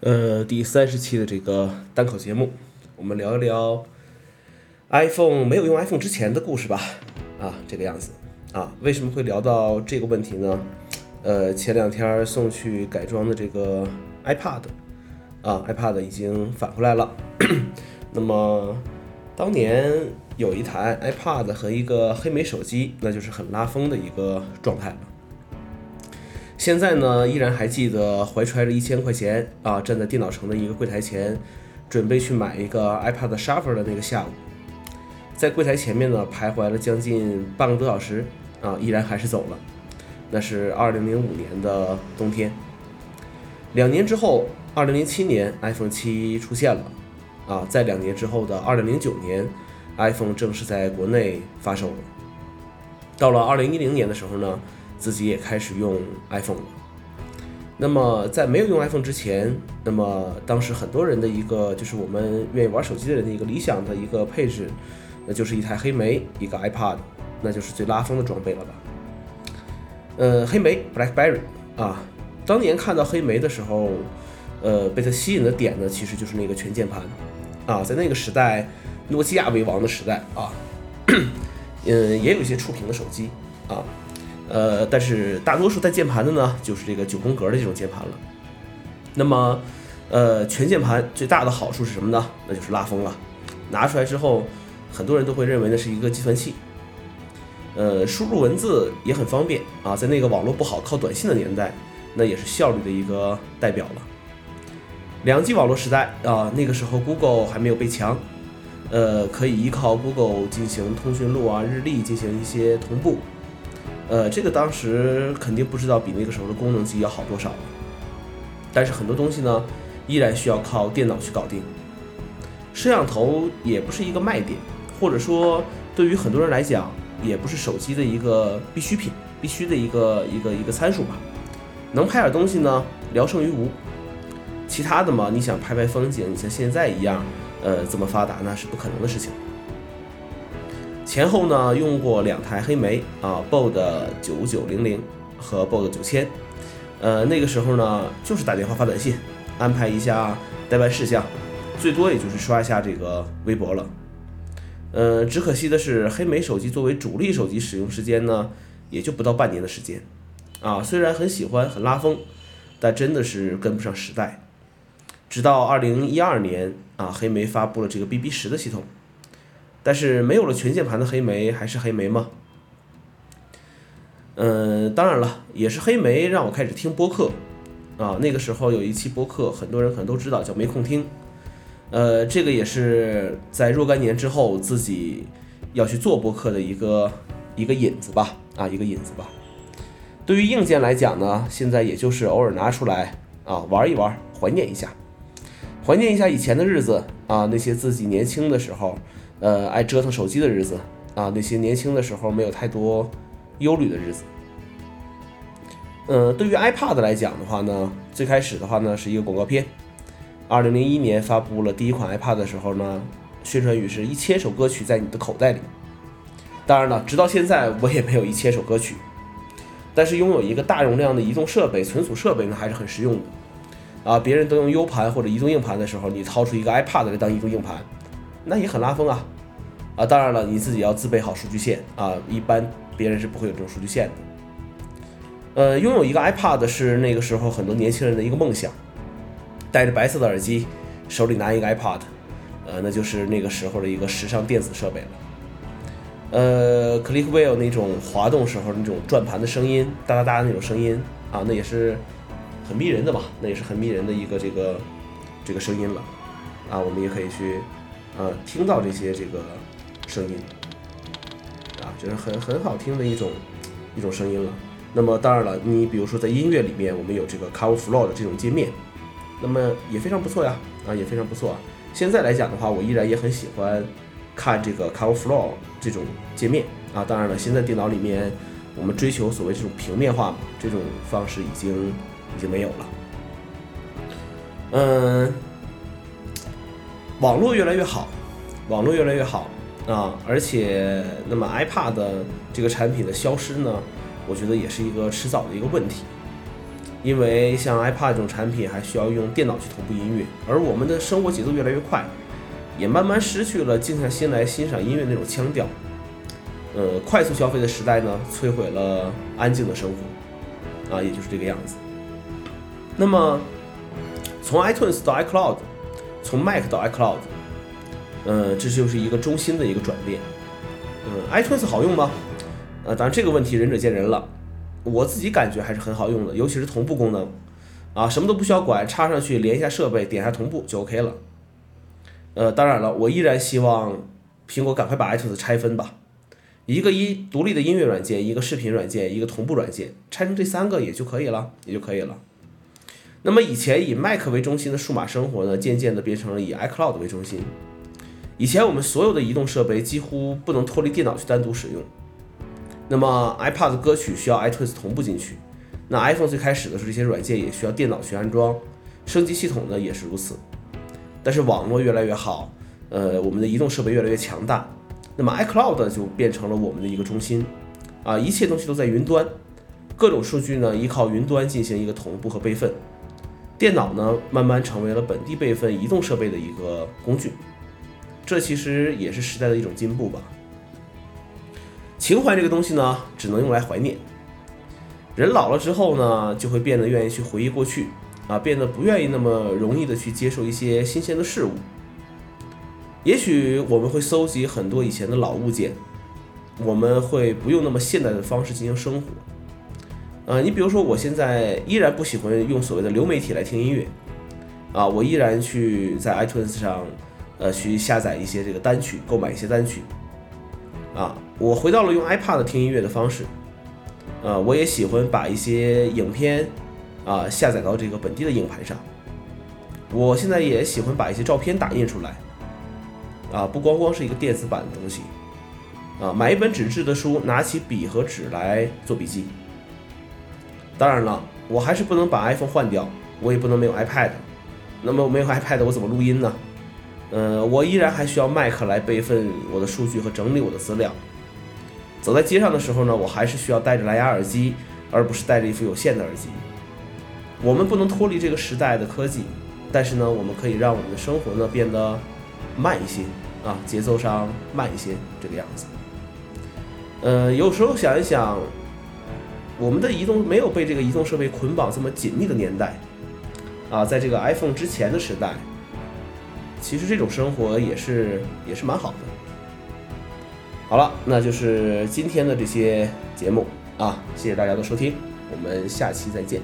呃，第三十期的这个单口节目，我们聊一聊 iPhone 没有用 iPhone 之前的故事吧。啊，这个样子啊，为什么会聊到这个问题呢？呃，前两天送去改装的这个 iPad 啊，iPad 已经返回来了。那么当年有一台 iPad 和一个黑莓手机，那就是很拉风的一个状态了。现在呢，依然还记得怀揣着一千块钱啊，站在电脑城的一个柜台前，准备去买一个 iPad Shuffle 的那个下午，在柜台前面呢徘徊了将近半个多小时啊，依然还是走了。那是二零零五年的冬天。两年之后，二零零七年 iPhone 七出现了啊，在两年之后的二零零九年，iPhone 正式在国内发售了。到了二零一零年的时候呢。自己也开始用 iPhone 了。那么在没有用 iPhone 之前，那么当时很多人的一个就是我们愿意玩手机的人的一个理想的一个配置，那就是一台黑莓，一个 iPad，那就是最拉风的装备了吧？呃，黑莓 BlackBerry 啊，当年看到黑莓的时候，呃，被它吸引的点呢，其实就是那个全键盘啊，在那个时代，诺基亚为王的时代啊，嗯，也有一些触屏的手机啊。呃，但是大多数带键盘的呢，就是这个九宫格的这种键盘了。那么，呃，全键盘最大的好处是什么呢？那就是拉风了。拿出来之后，很多人都会认为那是一个计算器。呃，输入文字也很方便啊，在那个网络不好、靠短信的年代，那也是效率的一个代表了。两 G 网络时代啊，那个时候 Google 还没有被强，呃，可以依靠 Google 进行通讯录啊、日历进行一些同步。呃，这个当时肯定不知道比那个时候的功能机要好多少，但是很多东西呢，依然需要靠电脑去搞定。摄像头也不是一个卖点，或者说对于很多人来讲，也不是手机的一个必需品，必须的一个一个一个参数吧。能拍点东西呢，聊胜于无。其他的嘛，你想拍拍风景，你像现在一样，呃，这么发达，那是不可能的事情。前后呢用过两台黑莓啊，BOD 九九零零和 BOD 九千，呃那个时候呢就是打电话发短信，安排一下代办事项，最多也就是刷一下这个微博了。呃，只可惜的是黑莓手机作为主力手机使用时间呢也就不到半年的时间，啊虽然很喜欢很拉风，但真的是跟不上时代。直到二零一二年啊黑莓发布了这个 BB 十的系统。但是没有了全键盘的黑莓还是黑莓吗？嗯，当然了，也是黑莓让我开始听播客啊。那个时候有一期播客，很多人可能都知道，叫没空听。呃，这个也是在若干年之后自己要去做播客的一个一个引子吧，啊，一个引子吧。对于硬件来讲呢，现在也就是偶尔拿出来啊玩一玩，怀念一下，怀念一下以前的日子啊，那些自己年轻的时候。呃，爱折腾手机的日子啊，那些年轻的时候没有太多忧虑的日子。嗯，对于 iPad 来讲的话呢，最开始的话呢是一个广告片。二零零一年发布了第一款 iPad 的时候呢，宣传语是一千首歌曲在你的口袋里。当然了，直到现在我也没有一千首歌曲，但是拥有一个大容量的移动设备、存储设备呢还是很实用的。啊，别人都用 U 盘或者移动硬盘的时候，你掏出一个 iPad 来当移动硬盘。那也很拉风啊，啊，当然了，你自己要自备好数据线啊，一般别人是不会有这种数据线的。呃，拥有一个 iPad 是那个时候很多年轻人的一个梦想，戴着白色的耳机，手里拿一个 iPad，呃，那就是那个时候的一个时尚电子设备了。呃，Click Wheel 那种滑动时候那种转盘的声音，哒哒哒那种声音啊，那也是很迷人的嘛，那也是很迷人的一个这个这个声音了，啊，我们也可以去。呃，听到这些这个声音，啊，就是很很好听的一种一种声音了。那么当然了，你比如说在音乐里面，我们有这个 Cover Flow 的这种界面，那么也非常不错呀，啊，也非常不错。现在来讲的话，我依然也很喜欢看这个 Cover Flow 这种界面啊。当然了，现在电脑里面我们追求所谓这种平面化嘛，这种方式已经已经没有了。嗯。网络越来越好，网络越来越好啊！而且，那么 iPad 这个产品的消失呢，我觉得也是一个迟早的一个问题，因为像 iPad 这种产品还需要用电脑去同步音乐，而我们的生活节奏越来越快，也慢慢失去了静下心来欣赏音乐那种腔调。呃，快速消费的时代呢，摧毁了安静的生活，啊，也就是这个样子。那么，从 iTunes 到 iCloud，从 Mac 到 iCloud，呃，这就是一个中心的一个转变。嗯，iTunes 好用吗？呃，当然这个问题仁者见仁了。我自己感觉还是很好用的，尤其是同步功能，啊，什么都不需要管，插上去连一下设备，点一下同步就 OK 了。呃，当然了，我依然希望苹果赶快把 iTunes 拆分吧，一个一独立的音乐软件，一个视频软件，一个同步软件，拆成这三个也就可以了，也就可以了。那么以前以 Mac 为中心的数码生活呢，渐渐的变成了以 iCloud 为中心。以前我们所有的移动设备几乎不能脱离电脑去单独使用。那么 iPad 歌曲需要 iTunes 同步进去，那 iPhone 最开始的时候，这些软件也需要电脑去安装，升级系统呢也是如此。但是网络越来越好，呃，我们的移动设备越来越强大，那么 iCloud 就变成了我们的一个中心，啊，一切东西都在云端，各种数据呢依靠云端进行一个同步和备份，电脑呢慢慢成为了本地备份移动设备的一个工具，这其实也是时代的一种进步吧。情怀这个东西呢，只能用来怀念。人老了之后呢，就会变得愿意去回忆过去，啊，变得不愿意那么容易的去接受一些新鲜的事物。也许我们会搜集很多以前的老物件，我们会不用那么现代的方式进行生活。呃，你比如说，我现在依然不喜欢用所谓的流媒体来听音乐，啊，我依然去在 iTunes 上，呃，去下载一些这个单曲，购买一些单曲。啊，我回到了用 iPad 听音乐的方式，呃，我也喜欢把一些影片啊下载到这个本地的硬盘上。我现在也喜欢把一些照片打印出来，啊，不光光是一个电子版的东西，啊，买一本纸质的书，拿起笔和纸来做笔记。当然了，我还是不能把 iPhone 换掉，我也不能没有 iPad。那么没有 iPad 我怎么录音呢？呃，我依然还需要 Mac 来备份我的数据和整理我的资料。走在街上的时候呢，我还是需要戴着蓝牙耳机，而不是戴着一副有线的耳机。我们不能脱离这个时代的科技，但是呢，我们可以让我们的生活呢变得慢一些啊，节奏上慢一些，这个样子。呃，有时候想一想，我们的移动没有被这个移动设备捆绑这么紧密的年代啊，在这个 iPhone 之前的时代。其实这种生活也是也是蛮好的。好了，那就是今天的这些节目啊，谢谢大家的收听，我们下期再见。